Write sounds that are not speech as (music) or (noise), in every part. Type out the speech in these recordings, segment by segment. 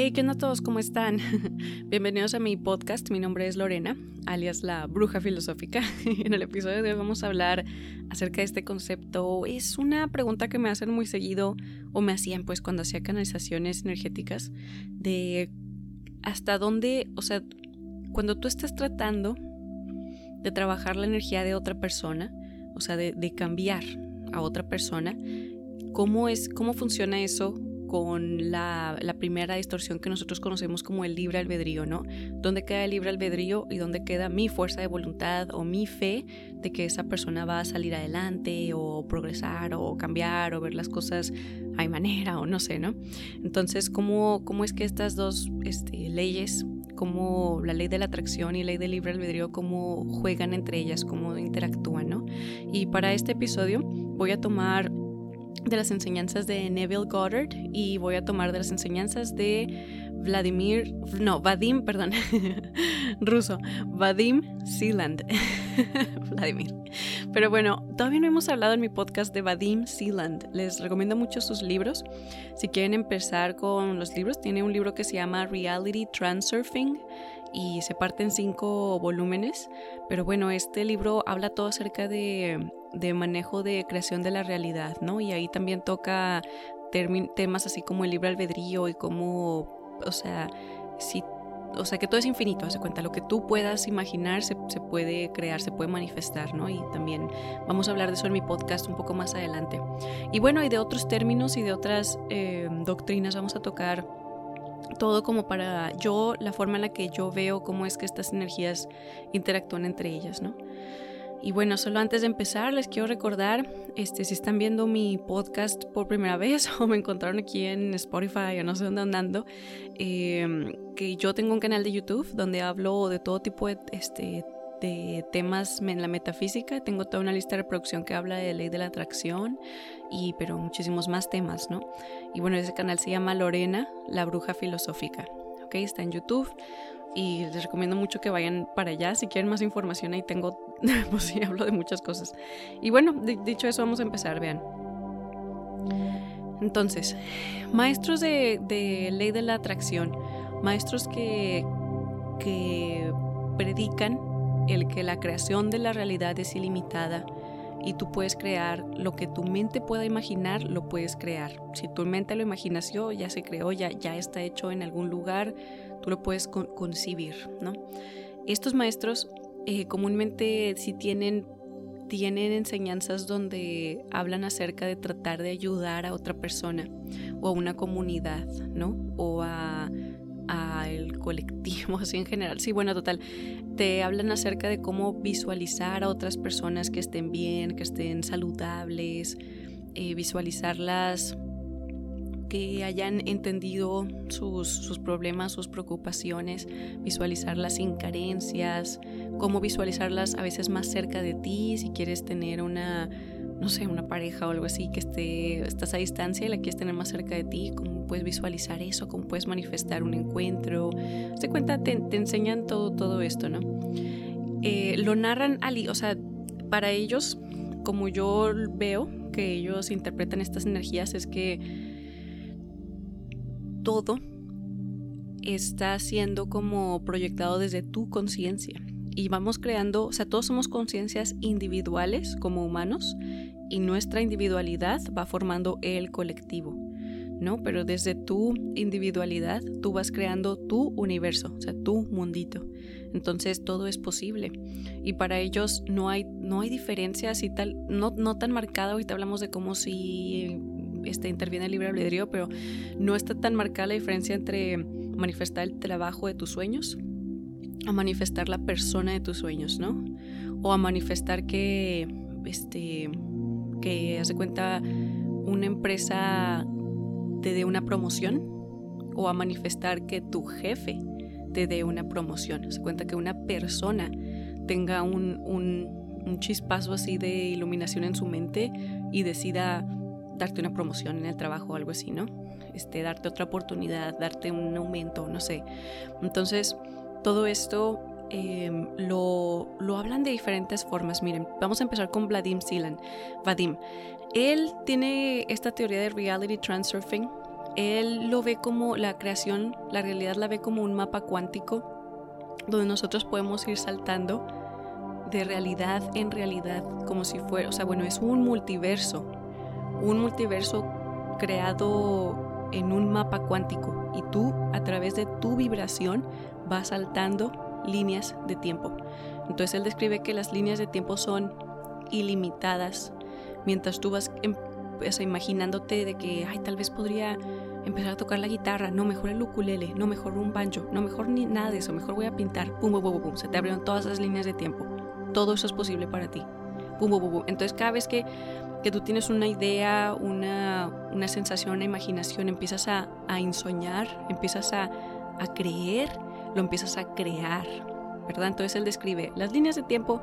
Hey, ¿qué onda todos? ¿Cómo están? (laughs) Bienvenidos a mi podcast. Mi nombre es Lorena, alias la bruja filosófica. (laughs) en el episodio de hoy vamos a hablar acerca de este concepto. Es una pregunta que me hacen muy seguido o me hacían pues cuando hacía canalizaciones energéticas de hasta dónde, o sea, cuando tú estás tratando de trabajar la energía de otra persona, o sea, de, de cambiar a otra persona, ¿cómo es, cómo funciona eso con la, primera distorsión que nosotros conocemos como el libre albedrío, ¿no? ¿Dónde queda el libre albedrío y dónde queda mi fuerza de voluntad o mi fe de que esa persona va a salir adelante o progresar o cambiar o ver las cosas a manera o no sé, ¿no? Entonces, ¿cómo, cómo es que estas dos este, leyes como la ley de la atracción y la ley del libre albedrío, cómo juegan entre ellas, cómo interactúan, ¿no? Y para este episodio voy a tomar de las enseñanzas de Neville Goddard y voy a tomar de las enseñanzas de Vladimir, no, Vadim, perdón, (laughs) ruso, Vadim Sealand. (laughs) Vladimir. Pero bueno, todavía no hemos hablado en mi podcast de Vadim Sealand. Les recomiendo mucho sus libros. Si quieren empezar con los libros, tiene un libro que se llama Reality Transurfing y se parte en cinco volúmenes. Pero bueno, este libro habla todo acerca de, de manejo de creación de la realidad, ¿no? Y ahí también toca temas así como el libre albedrío y cómo, o sea, si o sea, que todo es infinito, hace cuenta, lo que tú puedas imaginar se, puede crear, se puede manifestar, ¿no? Y también vamos a hablar de eso en mi podcast un poco más adelante. Y bueno, y de otros términos y de otras eh, doctrinas vamos a tocar todo como para yo, la forma en la que yo veo cómo es que estas energías interactúan entre ellas, ¿no? Y bueno, solo antes de empezar les quiero recordar, este, si están viendo mi podcast por primera vez (laughs) o me encontraron aquí en Spotify o no sé dónde andando, em, que yo tengo un canal de YouTube donde hablo de todo tipo de este, de temas en la metafísica. Tengo toda una lista de reproducción que habla de ley de la atracción, y, pero muchísimos más temas, ¿no? Y bueno, ese canal se llama Lorena, la bruja filosófica. ¿Ok? Está en YouTube y les recomiendo mucho que vayan para allá. Si quieren más información, ahí tengo, (laughs) pues sí, hablo de muchas cosas. Y bueno, dicho eso, vamos a empezar, vean. Entonces, maestros de, de ley de la atracción, maestros que, que predican el que la creación de la realidad es ilimitada y tú puedes crear lo que tu mente pueda imaginar, lo puedes crear. Si tu mente lo imaginació, ya se creó, ya, ya está hecho en algún lugar, tú lo puedes concebir, ¿no? Estos maestros eh, comúnmente si tienen tienen enseñanzas donde hablan acerca de tratar de ayudar a otra persona o a una comunidad, ¿no? O a, a el colectivo, (laughs) así en general. Sí, bueno, total te hablan acerca de cómo visualizar a otras personas que estén bien, que estén saludables, eh, visualizarlas que hayan entendido sus, sus, problemas, sus preocupaciones, visualizarlas sin carencias, cómo visualizarlas a veces más cerca de ti, si quieres tener una no sé, una pareja o algo así que esté, estás a distancia y la quieres tener más cerca de ti, cómo puedes visualizar eso, cómo puedes manifestar un encuentro. Se cuenta, te, enseñan todo, todo esto, ¿no? Eh, lo narran, Ali, o sea, para ellos, como yo veo que ellos interpretan estas energías, es que todo está siendo como proyectado desde tu conciencia y vamos creando, o sea, todos somos conciencias individuales como humanos y nuestra individualidad va formando el colectivo, ¿no? Pero desde tu individualidad tú vas creando tu universo, o sea, tu mundito. Entonces todo es posible. Y para ellos no hay, no hay diferencia así tal, no, no tan marcada, ahorita hablamos de cómo si este, interviene el libre albedrío, pero no está tan marcada la diferencia entre manifestar el trabajo de tus sueños a manifestar la persona de tus sueños, ¿no? O a manifestar que, este, que hace cuenta una empresa te dé una promoción o a manifestar que tu jefe te dé una promoción. Se cuenta que una persona tenga un, un, chispazo así de iluminación en su mente y decida darte una promoción en el trabajo o algo así, ¿no? Este, darte otra oportunidad, darte un aumento, no sé. Entonces, todo esto em, lo, hablan de diferentes formas. Miren, vamos a empezar con Vadim Silan. Vadim. Él tiene esta teoría de reality transurfing él lo ve como la creación, la realidad la ve como un mapa cuántico donde nosotros podemos ir saltando de realidad en realidad, como si fuera, o sea, bueno, es un multiverso, un multiverso creado en un mapa cuántico y tú a través de tu vibración vas saltando líneas de tiempo. Entonces él describe que las líneas de tiempo son ilimitadas mientras tú vas em, imaginándote de que, ay, tal vez podría empezar a tocar la guitarra, no, mejor el ukulele, no, mejor un banjo, no, mejor ni nada de eso, mejor voy a pintar, pum, pum, pum, pum, se te abrieron todas esas líneas de tiempo. Todo eso es posible para ti. Pum, pum, pum. Entonces cada vez que, que tú tienes una idea, una, una sensación, una imaginación, empiezas a, a ensoñar, empiezas a, a creer, lo empiezas a crear, ¿verdad? Entonces él describe las líneas de tiempo,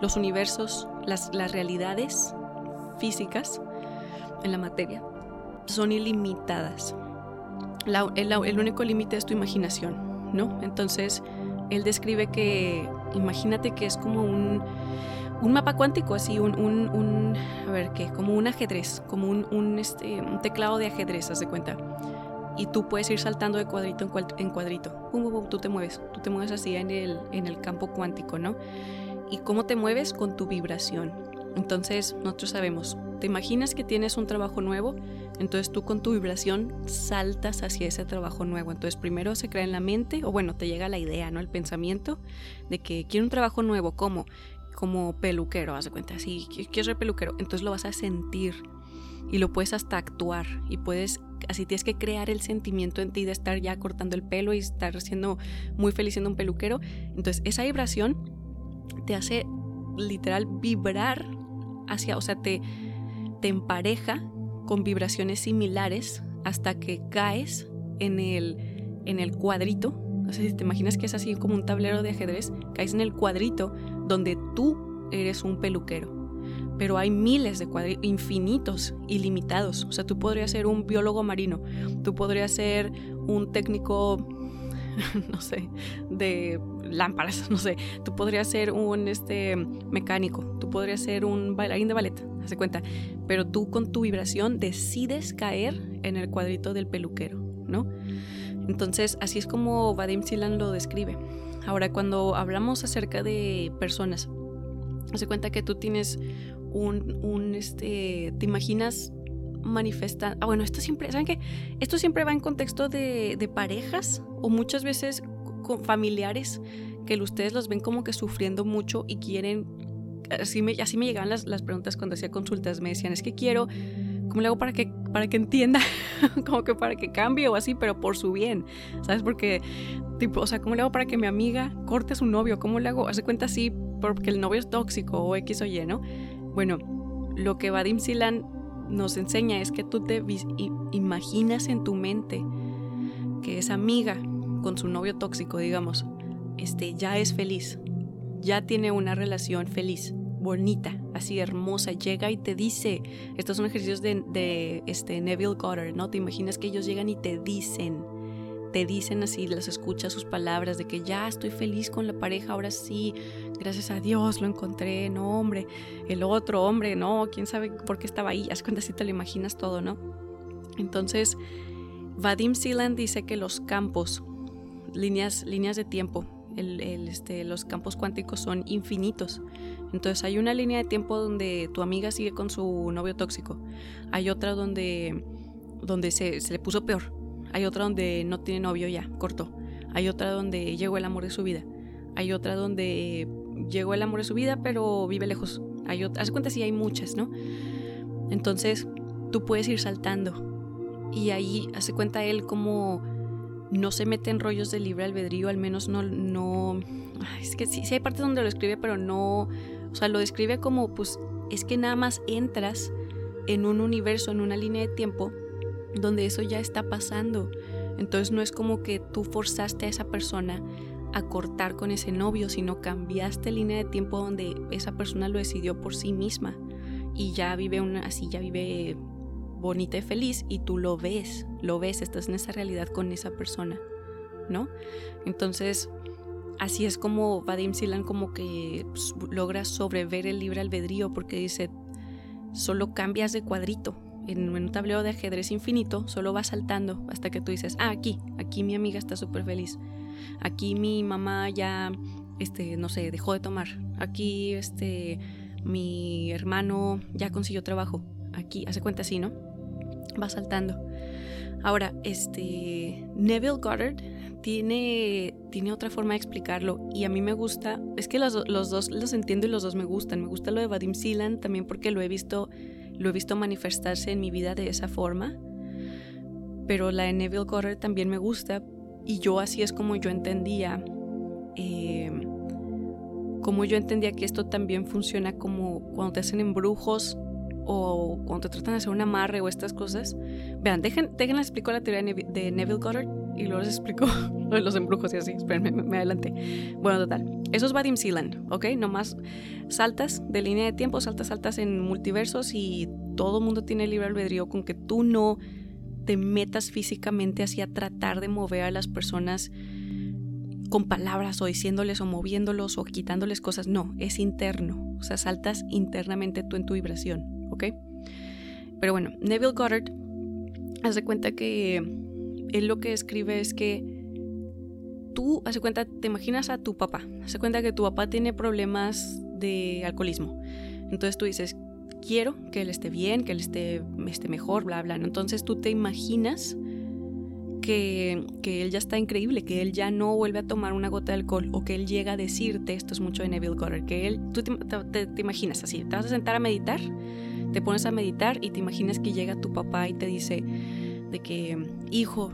los universos, las, realidades físicas en la materia son ilimitadas. el, único límite es tu imaginación, ¿no? Entonces, él describe que, imagínate que es como un, un mapa cuántico, así, un, un, a ver, ¿qué? Como un ajedrez, como un, este, un teclado de ajedrez, haz de cuenta. Y tú puedes ir saltando de cuadrito en, cuadrito. tú te mueves, tú te mueves así en el, en el campo cuántico, ¿no? ¿Y cómo te mueves? Con tu vibración. Entonces, nosotros sabemos, te imaginas que tienes un trabajo nuevo, entonces tú con tu vibración saltas hacia ese trabajo nuevo. Entonces primero se crea en la mente, o bueno, te llega la idea, ¿no? El pensamiento de que quiero un trabajo nuevo, ¿cómo? Como peluquero, haz de cuenta, sí, quiero ser peluquero. Entonces lo vas a sentir y lo puedes hasta actuar y puedes, así tienes que crear el sentimiento en ti de estar ya cortando el pelo y estar siendo muy feliz siendo un peluquero. Entonces esa vibración te hace literal vibrar hacia, o sea, te, te empareja con vibraciones similares hasta que caes en el, en el cuadrito. Si te imaginas que es así como un tablero de ajedrez, caes en el cuadrito donde tú eres un peluquero. Pero hay miles de cuadritos, infinitos, ilimitados. O sea, tú podrías ser un biólogo marino, tú podrías ser un técnico (laughs) no sé, de lámparas, (laughs) no sé. Tú podrías ser un este, mecánico, tú podrías ser un bailarín de ballet, hace cuenta. Pero tú con tu vibración decides caer en el cuadrito del peluquero, ¿no? Entonces, así es como Vadim Silan lo describe. Ahora, cuando hablamos acerca de personas, hace cuenta que tú tienes un, un este, te imaginas manifesta, ah, bueno, esto siempre, ¿saben qué? Esto siempre va en contexto de, de parejas o muchas veces con familiares que ustedes los ven como que sufriendo mucho y quieren, así me, así me llegaban las, las preguntas cuando hacía consultas, me decían, es que quiero, ¿cómo le hago para que, para que entienda? (laughs) como que para que cambie o así, pero por su bien, ¿sabes? Porque, tipo, o sea, ¿cómo le hago para que mi amiga corte a su novio? ¿Cómo le hago? Hace cuenta así, porque el novio es tóxico o X o Y, ¿no? Bueno, lo que Vadim Silan nos enseña es que tú te imaginas en tu mente que esa amiga con su novio tóxico, digamos, este, ya es feliz, ya tiene una relación feliz, bonita, así hermosa, llega y te dice, estos son ejercicios de, de este, Neville Goddard, ¿no? Te imaginas que ellos llegan y te dicen, te dicen así, las escuchas sus palabras de que ya estoy feliz con la pareja, ahora sí, gracias a Dios lo encontré, no hombre, el otro hombre, no, quién sabe por qué estaba ahí, (laughs) haz cuenta si te lo imaginas todo, ¿no? Entonces, Vadim Sealand dice que los campos, líneas, líneas de tiempo, este, los campos cuánticos son infinitos. Entonces hay una línea de tiempo donde tu amiga sigue con su novio tóxico. Hay otra donde, donde se le puso peor. Hay otra donde no tiene novio ya, cortó. Hay otra donde llegó el amor de su vida. Hay otra donde llegó el amor de su vida, pero vive lejos. Hay otra, haz cuenta si hay muchas, ¿no? Entonces, tú puedes ir saltando. Y ahí hace cuenta él como no se mete en rollos de libre albedrío, al menos no, no, es que sí, sí hay partes donde lo escribe, pero no, o sea, lo describe como, pues, es que nada más entras en un universo, en una línea de tiempo, donde eso ya está pasando. Entonces no es como que tú forzaste a esa persona a cortar con ese novio, sino cambiaste línea de tiempo donde esa persona lo decidió por sí misma y ya vive una así, ya vive bonita y feliz y tú lo ves, lo ves, estás en esa realidad con esa persona, ¿no? Entonces, así es como Vadim Silan como que logra sobrever el libre albedrío porque dice, solo cambias de cuadrito en un tablero de ajedrez infinito, solo vas saltando hasta que tú dices, ah, aquí, aquí mi amiga está súper feliz. Aquí mi mamá ya, este, no sé, dejó de tomar. Aquí, este, mi hermano ya consiguió trabajo. Aquí, hace cuenta así, ¿no? Va saltando. Ahora, este, Neville Goddard tiene, tiene otra forma de explicarlo y a mí me gusta, es que los, los, dos los entiendo y los dos me gustan. Me gusta lo de Vadim Sealand también porque lo he visto, lo he visto manifestarse en mi vida de esa forma. Pero la de Neville Goddard también me gusta y yo así es como yo entendía, eh, como yo entendía que esto también funciona como cuando te hacen embrujos o cuando te tratan de hacer un amarre o estas cosas. Vean, dejen, dejen les explico la teoría de Neville Goddard y luego les explico (laughs) los embrujos y así. Espérenme, me, adelanté. Bueno, total. Eso es Vadim Sealand, ¿ok? Nomás saltas de línea de tiempo, saltas, saltas en multiversos y todo mundo tiene libre albedrío con que tú no te metas físicamente hacia tratar de mover a las personas con palabras o diciéndoles o moviéndolos o quitándoles cosas. No, es interno. O sea, saltas internamente tú en tu vibración, ¿ok? Pero bueno, Neville Goddard hace cuenta que él lo que escribe es que tú, hace cuenta, te imaginas a tu papá. Hace cuenta que tu papá tiene problemas de alcoholismo. Entonces tú dices, quiero que él esté bien, que él esté, esté mejor, bla, bla. Entonces tú te imaginas que, que, él ya está increíble, que él ya no vuelve a tomar una gota de alcohol o que él llega a decirte, esto es mucho de Neville Goddard, que él, tú te, te, imaginas así, te vas a sentar a meditar, te pones a meditar y te imaginas que llega tu papá y te dice de que, hijo,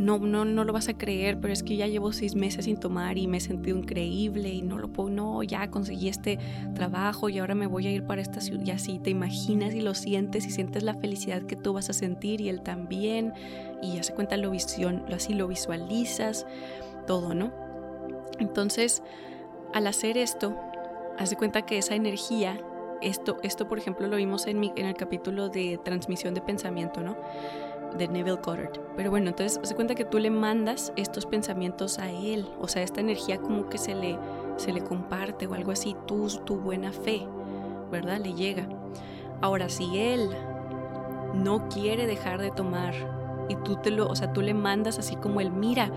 no, no, no lo vas a creer, pero es que ya llevo seis meses sin tomar y me he sentido increíble y no lo puedo, no, ya conseguí este trabajo y ahora me voy a ir para esta ciudad y así te imaginas y lo sientes y sientes la felicidad que tú vas a sentir y él también y ya se cuenta lo visión, así lo visualizas, todo, ¿no? Entonces, al hacer esto, haz cuenta que esa energía esto, esto, por ejemplo, lo vimos en, mi, en el capítulo de transmisión de pensamiento, ¿no? De Neville Goddard. Pero bueno, entonces se cuenta que tú le mandas estos pensamientos a él, o sea, esta energía como que se le, se le comparte o algo así, tu, tu buena fe, ¿verdad? Le llega. Ahora, si él no quiere dejar de tomar y tú te lo, o sea, tú le mandas así como él, mira,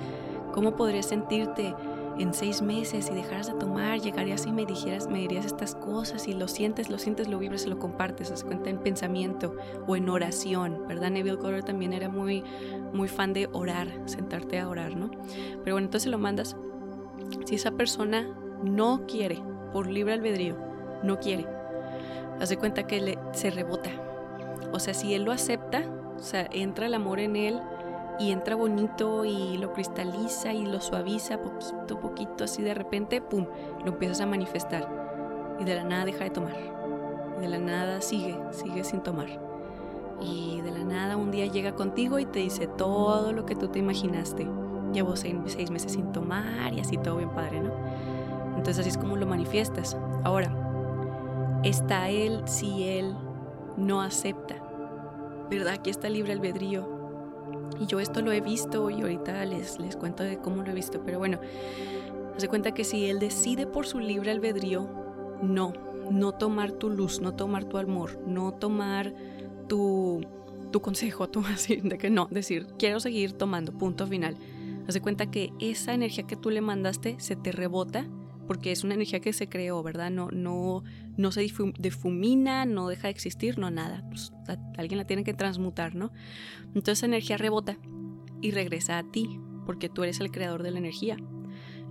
¿cómo podrías sentirte? En seis meses y dejaras de tomar, llegarías y me dijeras, me dirías estas cosas y lo sientes, lo sientes, lo vibras y lo compartes, se cuenta en pensamiento o en oración, ¿verdad? Neville Goddard también era muy, muy fan de orar, sentarte a orar, ¿no? Pero bueno, entonces lo mandas. Si esa persona no quiere, por libre albedrío, no quiere, hace cuenta que se rebota. O sea, si él lo acepta, o sea, entra el amor en él, y entra bonito y lo cristaliza y lo suaviza poquito, poquito, así de repente, ¡pum!, lo empiezas a manifestar y de la nada deja de tomar. Y de la nada sigue, sigue sin tomar. Y de la nada un día llega contigo y te dice todo lo que tú te imaginaste. Llevo seis, seis meses sin tomar y así todo bien padre, ¿no? Entonces así es como lo manifiestas. Ahora, está él si él no acepta. ¿Verdad? Aquí está libre albedrío y yo esto lo he visto y ahorita les, les cuento de cómo lo he visto, pero bueno, hace cuenta que si él decide por su libre albedrío, no, no tomar tu luz, no tomar tu amor, no tomar tu, tu consejo, (laughs) tú así, de que no, decir, quiero seguir tomando, punto final. Hace cuenta que esa energía que tú le mandaste se te rebota porque es una energía que se creó, ¿verdad? No, no, no se difumina, no deja de existir, no nada. Pues, alguien la tiene que transmutar, ¿no? Entonces esa energía rebota y regresa a ti, porque tú eres el creador de la energía.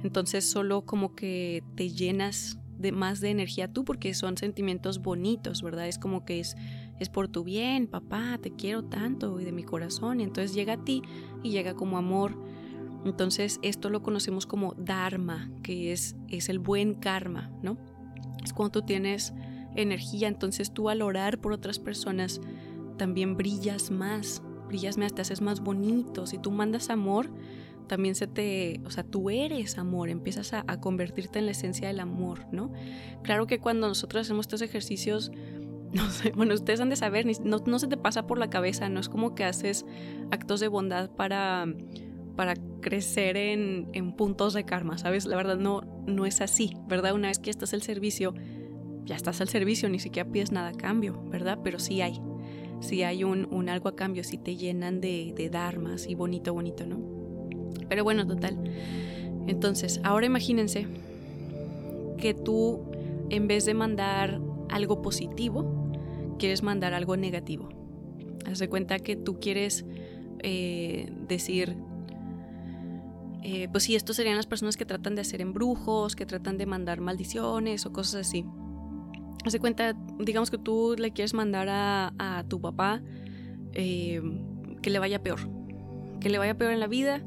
Entonces solo como que te llenas de más de energía tú, porque son sentimientos bonitos, ¿verdad? Es como que es, es por tu bien, papá, te quiero tanto y de mi corazón. Y entonces llega a ti y llega como amor entonces esto lo conocemos como dharma, que es, es el buen karma, ¿no? Es cuando tú tienes energía, entonces tú al orar por otras personas también brillas más, brillas más, te haces más bonito. Si tú mandas amor, también se te, o sea, tú eres amor, empiezas a, convertirte en la esencia del amor, ¿no? Claro que cuando nosotros hacemos estos ejercicios, (laughs) no bueno, ustedes han de saber, no, no se te pasa por la cabeza, no es como que haces actos de bondad para para crecer en, puntos de karma, ¿sabes? La verdad no, no es así, ¿verdad? Una vez que estás al servicio, ya estás al servicio, ni siquiera pides nada a cambio, ¿verdad? Pero sí hay, si hay un, un algo a cambio, si te llenan de, de dharmas y bonito, bonito, ¿no? Pero bueno, total. Entonces, ahora imagínense que tú, en vez de mandar algo positivo, quieres mandar algo negativo. Haz de cuenta que tú quieres eh, decir, eh, pues sí, estos serían las personas que tratan de hacer embrujos, que tratan de mandar maldiciones o cosas así. Haz de cuenta, digamos que tú le quieres mandar a, tu papá eh, que le vaya peor, que le vaya peor en la vida,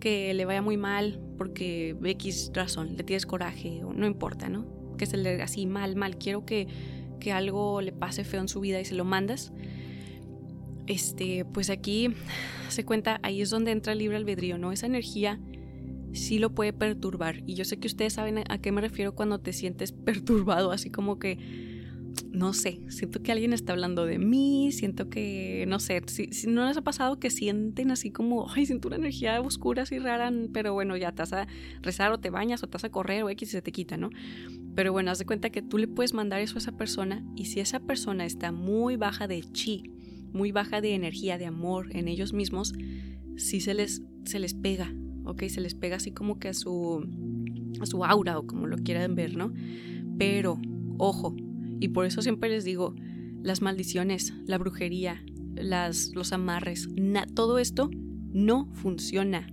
que le vaya muy mal porque X razón, le tienes coraje o no importa, ¿no? Que se le así mal, mal, quiero que que algo le pase feo en su vida y se lo mandas, este, pues aquí (sighs) se cuenta, ahí es donde entra el libre albedrío, ¿no? Esa energía sí lo puede perturbar. Y yo sé que ustedes saben a qué me refiero cuando te sientes (laughs) perturbado, así como que, (tsk) no sé, siento que alguien está hablando de mí, siento que, no sé, si, no les ha pasado que sienten así como, ay, siento una energía oscura así rara, pero bueno, ya te a rezar o te bañas o te a correr o X y se te quita, ¿no? Pero bueno, haz de cuenta que tú le puedes mandar eso a esa persona y si esa persona está muy baja de chi, muy baja de energía, de amor en ellos mismos, sí se les, se les pega, ¿ok? Se les pega así como que a su, a su aura o como lo quieran ver, ¿no? Pero, ojo, y por eso siempre les digo, las maldiciones, la brujería, las, los amarres, todo esto no funciona,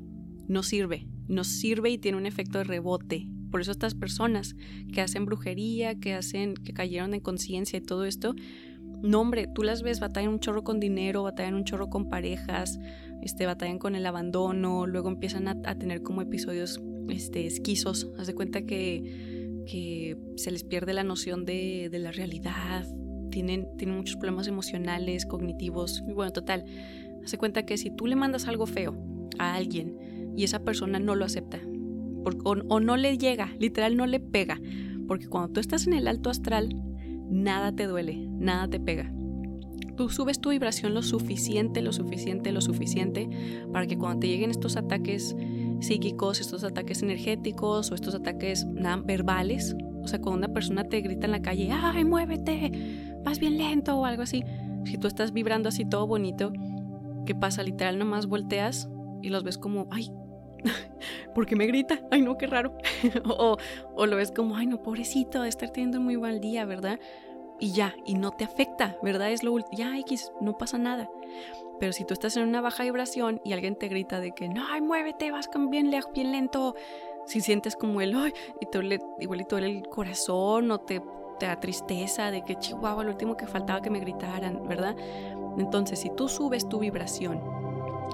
no sirve, no sirve y tiene un efecto de rebote, por eso estas personas que hacen brujería, que hacen, que cayeron en conciencia y todo esto, no hombre, tú las ves, batallan un chorro con dinero, batallan un chorro con parejas, este, batallan con el abandono, luego empiezan a, tener como episodios este, esquizos, haz de cuenta que, que se les pierde la noción de, de la realidad, tienen, tienen muchos problemas emocionales, cognitivos, y bueno, total, haz de cuenta que si tú le mandas algo feo a alguien y esa persona no lo acepta, o, no le llega, literal no le pega. Porque cuando tú estás en el alto astral, nada te duele, nada te pega. Tú subes tu vibración lo suficiente, lo suficiente, lo suficiente para que cuando te lleguen estos ataques psíquicos, estos ataques energéticos o estos ataques verbales, o sea, cuando una persona te grita en la calle, ¡ay, muévete! Vas bien lento o algo así. Si tú estás vibrando así todo bonito, ¿qué pasa? Literal, nomás volteas y los ves como, ¡ay, (laughs) porque me grita, ay no, qué raro. (laughs) o, o, lo ves como, ay no, pobrecito, de estar teniendo muy mal día, ¿verdad? Y ya, y no te afecta, ¿verdad? Es lo ya X, no pasa nada. Pero si tú estás en una baja vibración y alguien te grita de que, no, ay, muévete, vas bien, bien lento, si sientes como el, ay, y te duele, igual y te duele el corazón o te, te da tristeza de que, chihuahua, lo último que faltaba que me gritaran, ¿verdad? Entonces, si tú subes tu vibración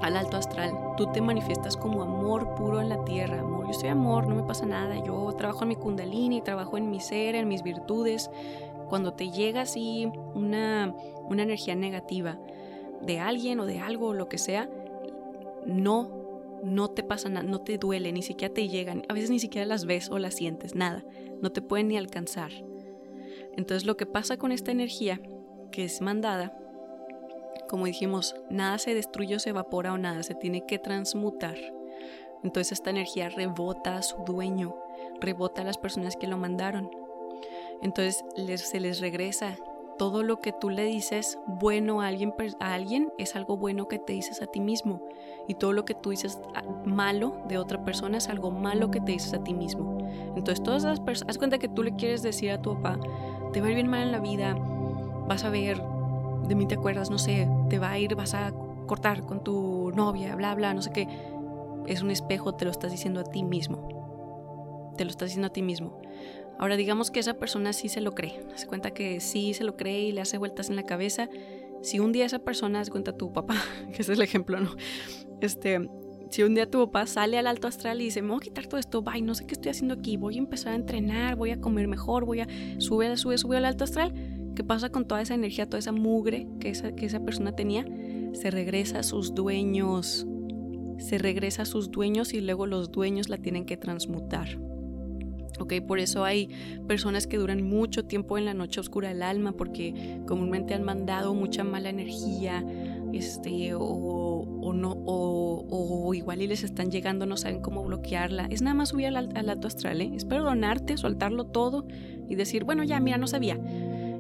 al alto astral, tú te manifiestas como amor puro en la tierra, amor, yo soy amor, no me pasa nada, yo trabajo en mi kundalini, trabajo en mi ser, en mis virtudes. Cuando te llega así una, una energía negativa de alguien o de algo o lo que sea, no, no te pasa nada, no te duele, ni siquiera te llegan, a veces ni siquiera las ves o las sientes, nada, no te pueden ni alcanzar. Entonces lo que pasa con esta energía que es mandada como dijimos, nada se destruye o se evapora o nada, se tiene que transmutar. Entonces esta energía rebota a su dueño, rebota a las personas que lo mandaron. Entonces se les regresa todo lo que tú le dices bueno a alguien, a alguien es algo bueno que te dices a ti mismo. Y todo lo que tú dices ah, malo de otra persona es algo malo que te dices a ti mismo. Entonces todas las personas, haz cuenta que tú le quieres decir a tu papá, te va a ir bien mal en la vida, vas a ver de mí te acuerdas, no sé, te va a ir, vas a cortar con tu novia, bla, bla, no sé qué. Es un espejo, te lo estás diciendo a ti mismo. Te lo estás diciendo a ti mismo. Ahora digamos que esa persona sí se lo cree, se cuenta que sí se lo cree y le hace vueltas en la cabeza. Si un día esa persona se cuenta tu papá, (laughs) que es el ejemplo, ¿no? Este, si un día tu papá sale al alto astral y dice, me voy a quitar todo esto, bye, no sé qué estoy haciendo aquí, voy a empezar a entrenar, voy a comer mejor, voy a subir, sube, sube al alto astral, ¿Qué pasa con toda esa energía, toda esa mugre que esa, que esa persona tenía? Se regresa a sus dueños. Se regresa a sus dueños y luego los dueños la tienen que transmutar. Ok, por eso hay personas que duran mucho tiempo en la noche oscura del alma porque comúnmente han mandado mucha mala energía, este, o, o no, o, o, igual y les están llegando, no saben cómo bloquearla. Es nada más subir al, al alto astral, ¿eh? es perdonarte, soltarlo todo y decir, bueno, ya, mira, no sabía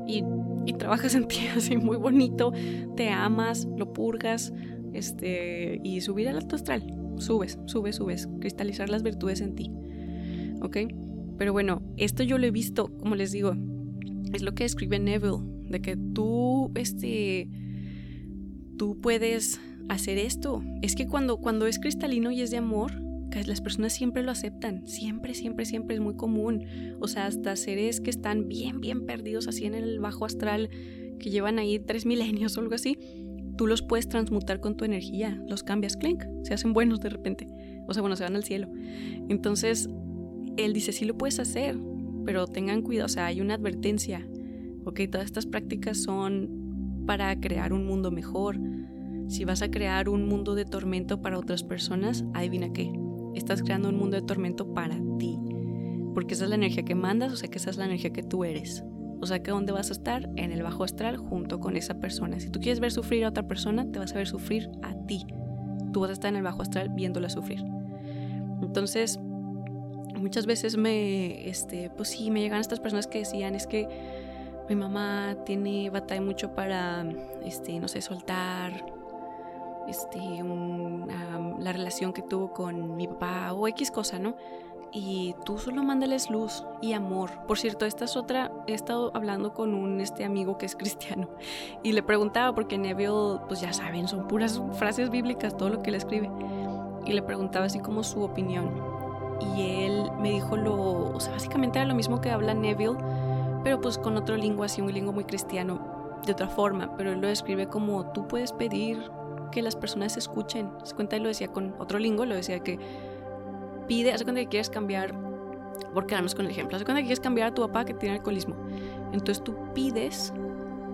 y y trabajas en (laughs) ti así muy bonito, te amas, lo purgas, este, y subir al alto astral. Subes, subes, subes, cristalizar las virtudes en ti. ¿Ok? Pero bueno, esto yo lo he visto, como les digo, es lo que escribe Neville, de que tú, este, tú puedes hacer esto. Es que cuando, cuando es cristalino y es de amor, las personas siempre lo aceptan, siempre, siempre, siempre es muy común. O sea, hasta seres que están bien, bien perdidos así en el bajo astral, que llevan ahí tres milenios o algo así, tú los puedes transmutar con tu energía, los cambias, clink, se hacen buenos de repente. O sea, bueno, se van al cielo. Entonces, él dice, sí lo puedes hacer, pero tengan cuidado, o sea, hay una advertencia. Ok, todas estas prácticas son para crear un mundo mejor. Si vas a crear un mundo de tormento para otras personas, adivina qué, estás creando un mundo de tormento para ti. Porque esa es la energía que mandas, o sea que esa es la energía que tú eres. O sea que dónde vas a estar en el bajo astral junto con esa persona. Si tú quieres ver sufrir a otra persona, te vas a ver sufrir a ti. Tú vas a estar en el bajo astral viéndola sufrir. Entonces, muchas veces me, este, pues sí, me llegan estas personas que decían, es que mi mamá tiene batalla mucho para, este, no sé, soltar este, la relación que tuvo con mi papá o X cosa, ¿no? Y tú solo mándales luz y amor. Por cierto, esta es otra, he estado hablando con un este amigo que es (laughs) cristiano y le preguntaba, porque Neville, pues ya saben, son puras frases bíblicas, todo lo que él escribe. Y le preguntaba así como su opinión. Y él me dijo lo, o sea, básicamente era lo mismo que habla Neville, pero pues con otro lingua, así un lingua muy cristiano, de otra forma, pero él lo describe como tú puedes pedir que las personas escuchen. Se cuenta y lo decía con otro lingo, lo decía que pide, hace cuenta que quieres cambiar, por quedarnos con el ejemplo, hace cuenta que quieres cambiar a tu papá que tiene alcoholismo. Entonces tú pides,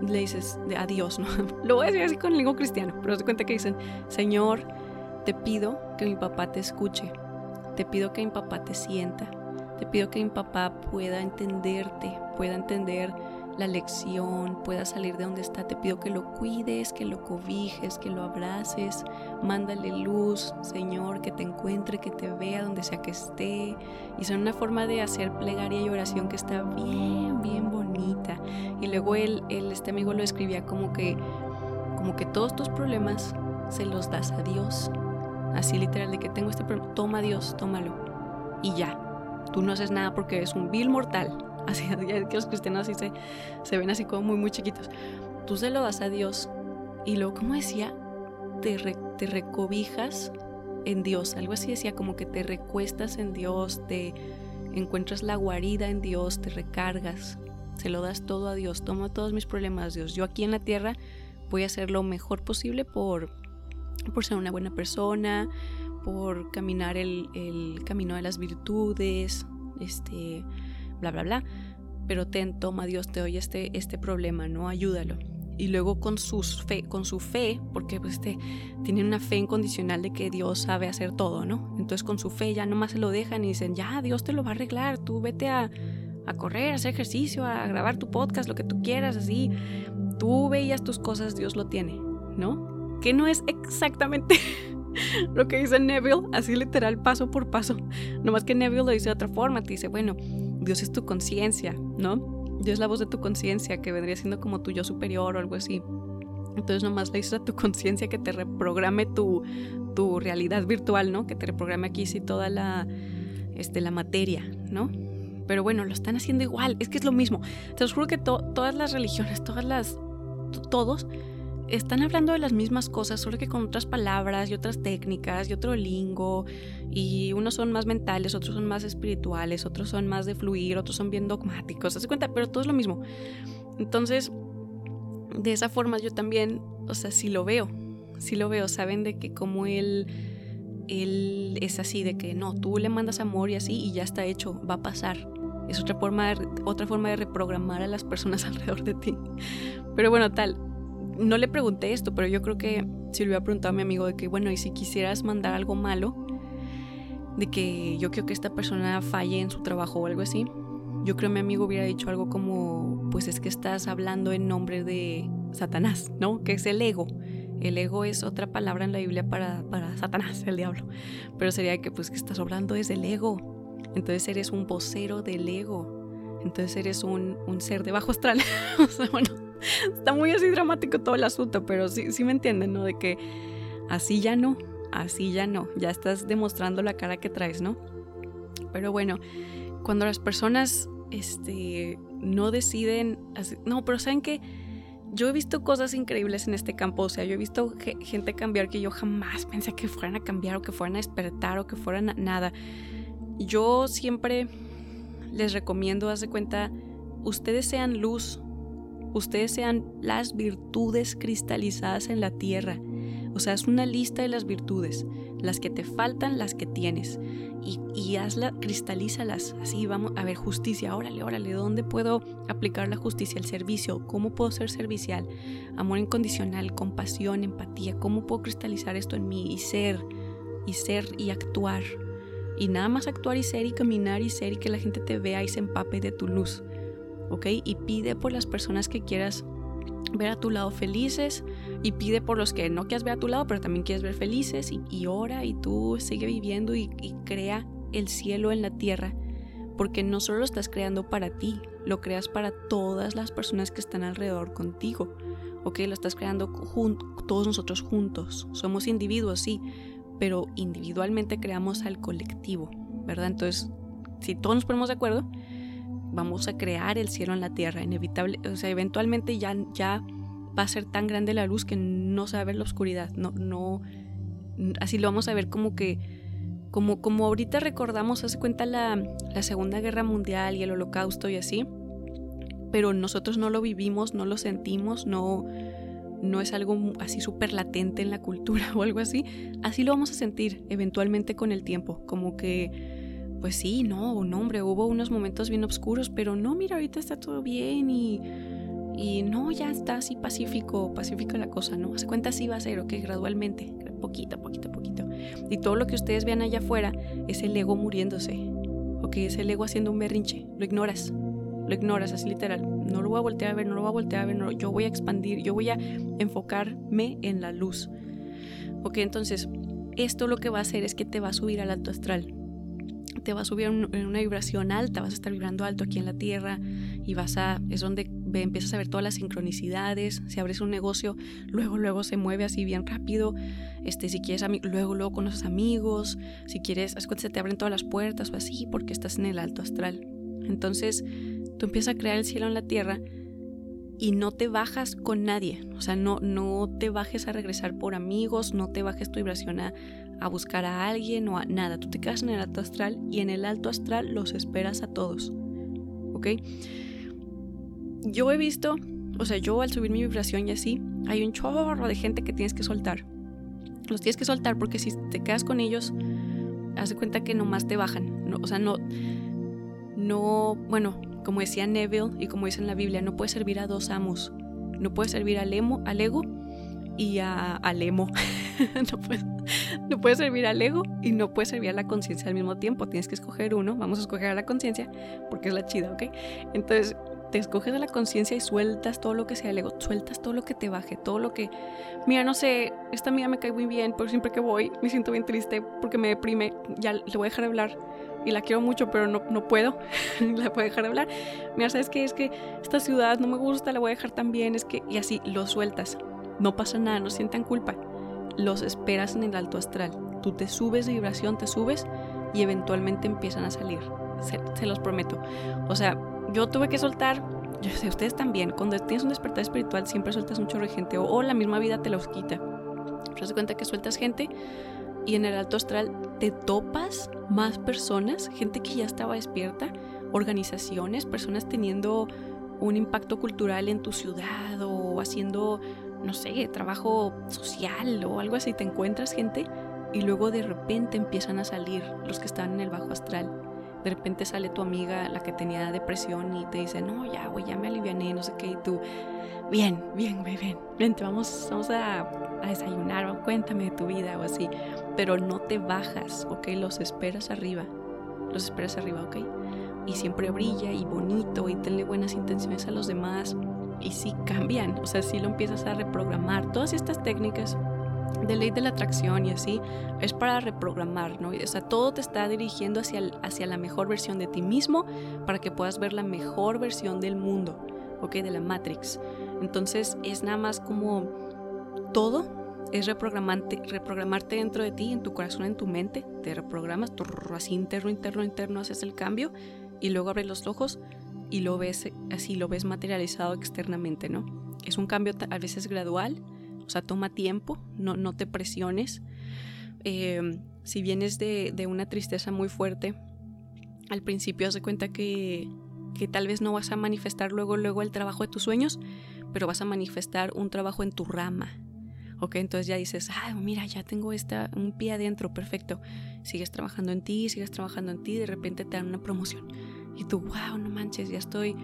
le dices de adiós, ¿no? (laughs) Lo voy a decir así con el lingo cristiano, pero se cuenta que dicen, Señor, te pido que mi papá te escuche, te pido que mi papá te sienta, te pido que mi papá pueda entenderte, pueda entender la lección, pueda salir de donde está. Te pido que lo cuides, que lo cobijes, que lo abraces. Mándale luz, Señor, que te encuentre, que te vea donde sea que esté. Y son una forma de hacer plegaria y oración que está bien, bien bonita. Y luego él, él este amigo lo escribía como que, como que todos tus problemas se los das a Dios. Así literal, de que tengo este problema, toma Dios, tómalo. Y ya, tú no haces nada porque eres un vil mortal (laughs) así que los cristianos así se, se ven así como muy, muy chiquitos. Tú se lo das a Dios y luego, como decía, te, te recobijas en Dios. Algo así decía, como que te recuestas en Dios, te encuentras la guarida en Dios, te recargas, se lo das todo a Dios. Toma todos mis problemas, Dios. Yo aquí en la tierra voy a hacer lo mejor posible por, por ser una buena persona, por caminar el, el camino de las virtudes, este, bla, bla, bla. Pero ten, toma Dios, te doy este, este problema, ¿no? Ayúdalo. Y luego con, sus fe, con su fe, porque pues este, tienen una fe incondicional de que Dios sabe hacer todo, ¿no? Entonces con su fe ya nomás se lo dejan y dicen, ya, Dios te lo va a arreglar, tú vete a, a correr, a hacer ejercicio, a grabar tu podcast, lo que tú quieras, así. Tú veías tus cosas, Dios lo tiene, ¿no? Que no es exactamente (laughs) lo que dice Neville, así literal, paso por paso. Nomás que Neville lo dice de otra forma, te dice, bueno, Dios es tu conciencia, ¿no? Dios es la voz de tu conciencia, que vendría siendo como tu yo superior o algo así. Entonces nomás le dices a tu conciencia que te reprograme tu, tu realidad virtual, ¿no? Que te reprograme aquí sí toda la, este, la materia, ¿no? Pero bueno, lo están haciendo igual, es que es lo mismo. Te os juro que todas las religiones, todas las, todos están hablando de las mismas cosas, solo que con otras palabras y otras técnicas y otro lingo. Y unos son más mentales, otros son más espirituales, otros son más de fluir, otros son bien dogmáticos. ¿Se cuenta? Pero todo es lo mismo. Entonces, de esa forma yo también, o sea, sí lo veo. Sí lo veo. Saben de que como él, él es así, de que no, tú le mandas amor y así y ya está hecho, va a pasar. Es otra forma, otra forma de reprogramar a las personas (laughs) alrededor de ti. Pero bueno, tal, no le pregunté esto, pero yo creo que si le hubiera preguntado a mi amigo de que, bueno, y si quisieras mandar algo malo, de que yo quiero que esta persona falle en su trabajo o algo así, yo creo que mi amigo hubiera dicho algo como, pues es que estás hablando en nombre de Satanás, ¿no? Que es el ego. El ego es otra palabra en la Biblia para, para Satanás, el diablo. Pero sería que pues que estás hablando desde el ego. Entonces eres un vocero del ego. entonces eres un, ser de bajo astral. (laughs) o sea, bueno, (laughs) está muy así dramático todo el asunto, pero sí, sí me entienden, ¿no? De que así ya no, así ya no, ya estás demostrando la cara que traes, ¿no? Pero bueno, cuando las personas este, no deciden, no, pero saben que yo he visto cosas increíbles en este campo, o sea, yo he visto gente cambiar que yo jamás pensé que fueran a cambiar o que fueran a despertar o que fueran nada. Yo siempre les recomiendo, hace cuenta, ustedes sean luz, ustedes sean las virtudes cristalizadas en la tierra. O sea, es una lista de las virtudes, las que te faltan, las que tienes. Y, y hazla, cristalízalas. Así vamos a ver justicia. Órale, órale, ¿dónde puedo aplicar la justicia? El servicio. ¿Cómo puedo ser servicial? Amor incondicional, compasión, empatía. ¿Cómo puedo cristalizar esto en mí y ser, y ser y actuar? Y nada más actuar y ser y caminar y ser y que la gente te vea y se empape de tu luz. ¿Ok? Y pide por las personas que quieras ver a tu lado felices y pide por los que no quieras ver a tu lado, pero también quieres ver felices y, ora y tú sigue viviendo y, y, crea el cielo en la tierra, porque no solo lo estás creando para ti, lo creas para todas las personas que están alrededor contigo, ok, lo estás creando todos nosotros juntos, somos individuos, sí, pero individualmente creamos al colectivo, ¿verdad? Entonces, si todos nos ponemos de acuerdo, vamos a crear el cielo en la tierra, inevitable, o sea, eventualmente ya, ya va a ser tan grande la luz que no se va a ver la oscuridad, no, no, así lo vamos a ver como que, como, como ahorita recordamos, hace cuenta la, la Segunda Guerra Mundial y el Holocausto y así, pero nosotros no lo vivimos, no lo sentimos, no, no es algo así súper latente en la cultura (laughs) o algo así, así lo vamos a sentir eventualmente con el tiempo, como que pues sí, no, no, hombre, hubo unos momentos bien oscuros, pero no, mira, ahorita está todo bien y, y no, ya está así pacífico, pacífica la cosa, ¿no? Hace cuenta así va a ser, ok, gradualmente, poquito, poquito, poquito. Y todo lo que ustedes vean allá afuera es el ego muriéndose, ok, es el ego haciendo un berrinche, lo ignoras, lo ignoras, así literal, no lo voy a voltear a ver, no lo voy a voltear a ver, no, yo voy a expandir, yo voy a enfocarme en la luz. Ok, entonces, esto lo que va a hacer es que te va a subir al alto astral te va a subir en una vibración alta, vas a estar vibrando alto aquí en la Tierra y vas a, es donde empiezas a ver todas las sincronicidades, si abres un negocio, luego, luego se mueve así bien rápido, este, si quieres, luego, luego conoces amigos, si quieres, se te abren todas las puertas o así, porque estás en el alto astral. Entonces, tú empiezas a crear el cielo en la Tierra y no te bajas con nadie, o sea, no, no te bajes a regresar por amigos, no te bajes tu vibración a a buscar a alguien o a nada. Tú te quedas en el alto astral y en el alto astral los esperas a todos. ¿Ok? Yo he visto, o sea, yo al subir mi vibración y así, hay un chorro de gente que tienes que soltar. Los tienes que soltar porque si te quedas con ellos, haz de cuenta que nomás te bajan. No, o sea, no, no, bueno, como decía Neville y como dice en la Biblia, no puedes servir a dos amos. No puedes servir al, emo, al ego y a, al emo. (laughs) no puedes no puede servir al ego y no puede servir a la conciencia al mismo tiempo. Tienes que escoger uno. Vamos a escoger a la conciencia porque es la chida, ¿ok? Entonces, te escoges a la conciencia y sueltas todo lo que sea el ego, sueltas todo lo que te baje, todo lo que, mira, no sé, esta amiga me cae muy bien, pero siempre que voy me siento bien triste porque me deprime, ya le voy a dejar de hablar y la quiero mucho, pero no, no puedo, (laughs) la voy a dejar de hablar. Mira, ¿sabes qué? Es que esta ciudad no me gusta, la voy a dejar también, es que, y así, lo sueltas, no pasa nada, no sientan culpa los esperas en el alto astral. Tú te subes de vibración, te subes y eventualmente empiezan a salir. Se, los prometo. O sea, yo tuve que soltar, yo sé, ustedes también, cuando tienes un despertar espiritual siempre sueltas un chorro de gente o, la misma vida te los quita. Te das cuenta que sueltas gente y en el alto astral te topas más personas, gente que ya estaba despierta, organizaciones, personas teniendo un impacto cultural en tu ciudad o haciendo no sé, trabajo social o algo así, te encuentras gente y luego de repente empiezan a salir los que están en el bajo astral. De repente sale tu amiga, la que tenía depresión, y te dice, no, ya, güey, ya me aliviané, no sé qué, y tú, bien, bien, güey, bien, vente, vamos, vamos a, a desayunar, cuéntame de tu vida o así. Pero no te bajas, ¿ok? Los esperas arriba, los esperas arriba, ¿ok? Y siempre brilla y bonito y tenle buenas intenciones a los demás y sí cambian, o sea, si lo empiezas a reprogramar. Todas estas técnicas de ley de la atracción y así, es para reprogramar, ¿no? O sea, todo te está dirigiendo hacia, hacia la mejor versión de ti mismo para que puedas ver la mejor versión del mundo, ¿ok? De la Matrix. Entonces es nada más como todo es reprogramarte, reprogramarte dentro de ti, en tu corazón, en tu mente, te reprogramas, así interno, interno, interno, haces el cambio y luego abres los ojos y lo ves así, lo ves materializado externamente, ¿no? Es un cambio a veces gradual, o sea, toma tiempo, no, no te presiones. Em, si vienes de, de, una tristeza muy fuerte, al principio haz de cuenta que, que tal vez no vas a manifestar luego, luego el trabajo de tus sueños, pero vas a manifestar un trabajo en tu rama. Ok, entonces ya dices, ah, mira, ya tengo esta, un pie adentro, perfecto. Sigues trabajando en ti, sigues trabajando en ti, de repente te dan una promoción. Y tú, wow, no manches, ya estoy,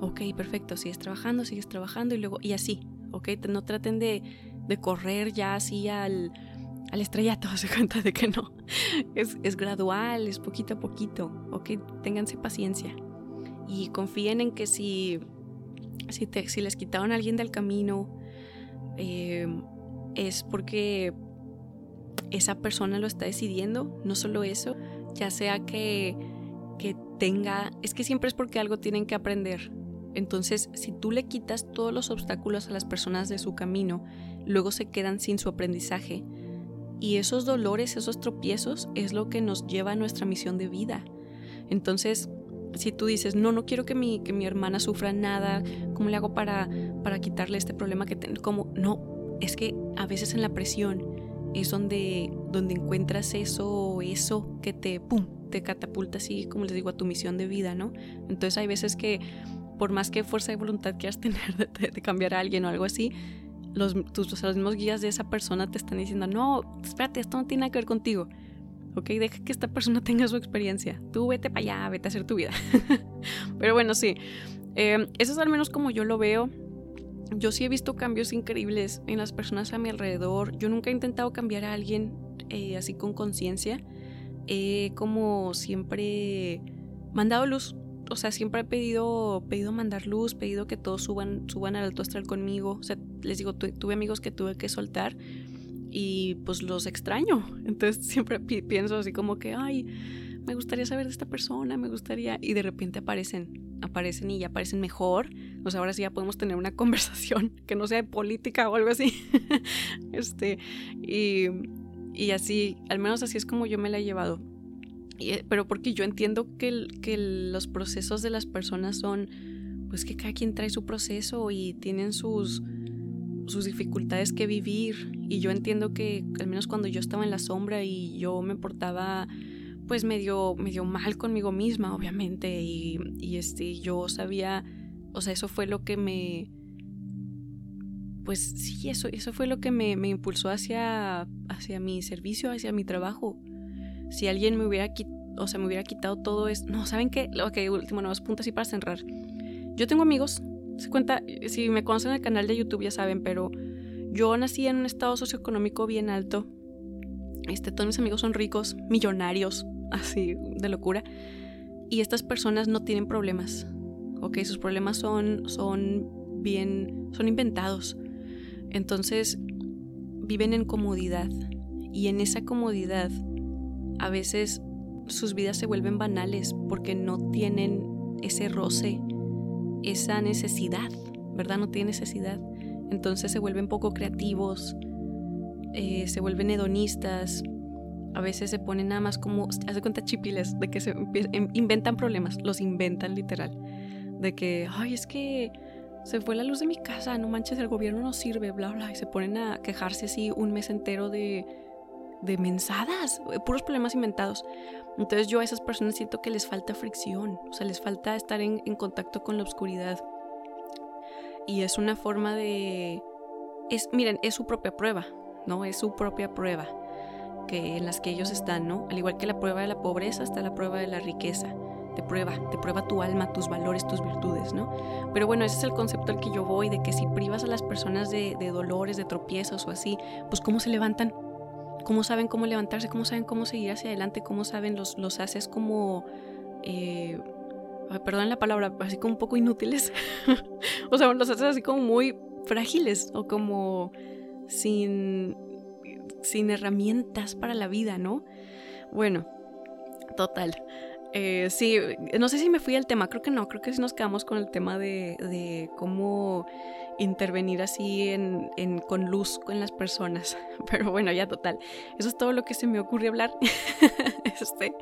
ok, perfecto, sigues trabajando, sigues trabajando y luego, y así, ok, no traten de, de correr ya así al, al estrellato, (laughs) se cuenta de que no. Es, es, gradual, es poquito a poquito, ok, ténganse paciencia. Y confíen en que si, si, te, si les quitaron a alguien del camino, eh, es porque esa persona lo está decidiendo, no solo eso, ya sea que, que tenga, es que siempre es porque algo tienen que aprender. Entonces, si tú le quitas todos los obstáculos a las personas de su camino, luego se quedan sin su aprendizaje. Y esos dolores, esos tropiezos, es lo que nos lleva a nuestra misión de vida. Entonces, si tú dices, no, no quiero que mi, que mi hermana sufra nada, ¿cómo le hago para, para quitarle este problema que tengo? Como, no, es que a veces en la presión es donde, donde encuentras eso, eso que te, pum, te catapulta así, como les digo, a tu misión de vida, ¿no? Entonces hay veces que por más que fuerza de voluntad quieras (laughs) tener de, cambiar a alguien o algo así, los, tus, los mismos guías de esa persona te están diciendo, no, espérate, esto no tiene nada que ver contigo. ¿ok? Deja que esta persona (laughs) tenga su experiencia. Tú vete para allá, vete a hacer tu vida. (laughs) Pero bueno, sí. Eh, eso es al menos como yo lo veo yo sí he visto cambios increíbles en las personas a mi alrededor. Yo nunca he intentado cambiar a alguien eh, así con conciencia. He como siempre mandado luz. O sea, siempre he pedido, pedido mandar luz, pedido que todos suban, suban al alto astral conmigo. O sea, les digo, tuve amigos que tuve que soltar y pues los extraño. Entonces (laughs) siempre pienso así como que, ay, me gustaría saber de esta persona, me gustaría, y de repente aparecen, aparecen y ya aparecen mejor, sea, ahora sí ya podemos tener una (laughs) conversación que no sea de política o algo así, (laughs) este, y, y, así, al menos así es como yo me la he llevado, eh, pero porque yo entiendo que, que los procesos de las personas son, pues que cada quien trae su proceso y tienen sus sus dificultades que vivir. Y yo entiendo que al menos cuando yo estaba en la sombra y yo me portaba pues medio, medio mal conmigo misma, obviamente, y, y este, yo sabía, o sea, eso fue lo que me, pues sí, eso, eso fue lo que me, impulsó hacia, hacia mi servicio, hacia mi trabajo. Si alguien me hubiera quitado, o sea, me hubiera quitado todo eso, no, ¿saben qué? Ok, último, dos puntos así para cerrar. Yo tengo amigos, se cuenta, si me conocen en el canal de YouTube ya saben, pero yo nací en un estado socioeconómico bien alto. Este, todos mis amigos son ricos, millonarios, (laughs) así de locura. Y estas personas no tienen problemas, ¿ok? Sus problemas son, son bien, son inventados. Entonces, viven en comodidad. Y en esa comodidad, a veces sus vidas se vuelven banales porque no tienen ese roce, esa necesidad, ¿verdad? No tienen necesidad. Entonces se vuelven poco creativos, eh, se vuelven hedonistas, a veces se ponen nada más como, hace cuenta chipiles, de que se em, inventan problemas, los inventan literal. De que, ay, es que se fue la luz de mi casa, no manches, el gobierno no sirve, bla, bla. Y se ponen a quejarse así un mes entero de, de mensadas, eh, puros problemas inventados. Entonces yo a esas personas siento que les falta fricción, o sea, les falta estar en, en contacto con la oscuridad. Y es una forma de... Es, miren, es su propia prueba, ¿no? Es su propia prueba que, en las que ellos están, ¿no? Al igual que la prueba de la pobreza está la prueba de la riqueza. Te prueba, te prueba tu alma, tus valores, tus virtudes, ¿no? Pero bueno, ese es el concepto al que yo voy, de que si privas a las personas de, dolores, de tropiezos o así, pues cómo se levantan, cómo saben cómo levantarse, cómo saben cómo seguir hacia adelante, cómo saben, los, los haces como... Eh, perdón la palabra, así como un poco inútiles. (laughs) o sea, los haces así como muy frágiles o como sin sin herramientas para la vida, ¿no? Bueno, total. Eh, sí, no sé si me fui al tema, creo que no, creo que sí nos quedamos con el tema de, cómo intervenir así en, con luz con las personas. (laughs) Pero bueno, ya total. Eso es todo lo que se me ocurre hablar. (laughs) este,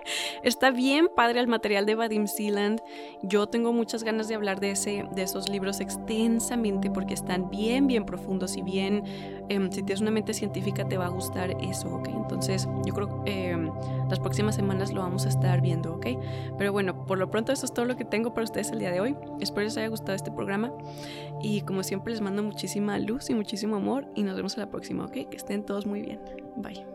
está bien padre el material de Vadim Sealand. Yo tengo muchas ganas de hablar de, ese, de esos libros extensamente porque están bien, bien profundos y bien... Em, si tienes una mente científica te va a gustar eso, ¿ok? Entonces yo creo que em, las próximas semanas lo vamos a estar viendo, ¿ok? Pero bueno, por lo pronto eso es todo lo que tengo para ustedes el día de hoy. Espero les haya gustado este programa y como siempre les mando muchísima luz y muchísimo amor y nos vemos a la próxima, ¿ok? Que estén todos muy bien. Bye.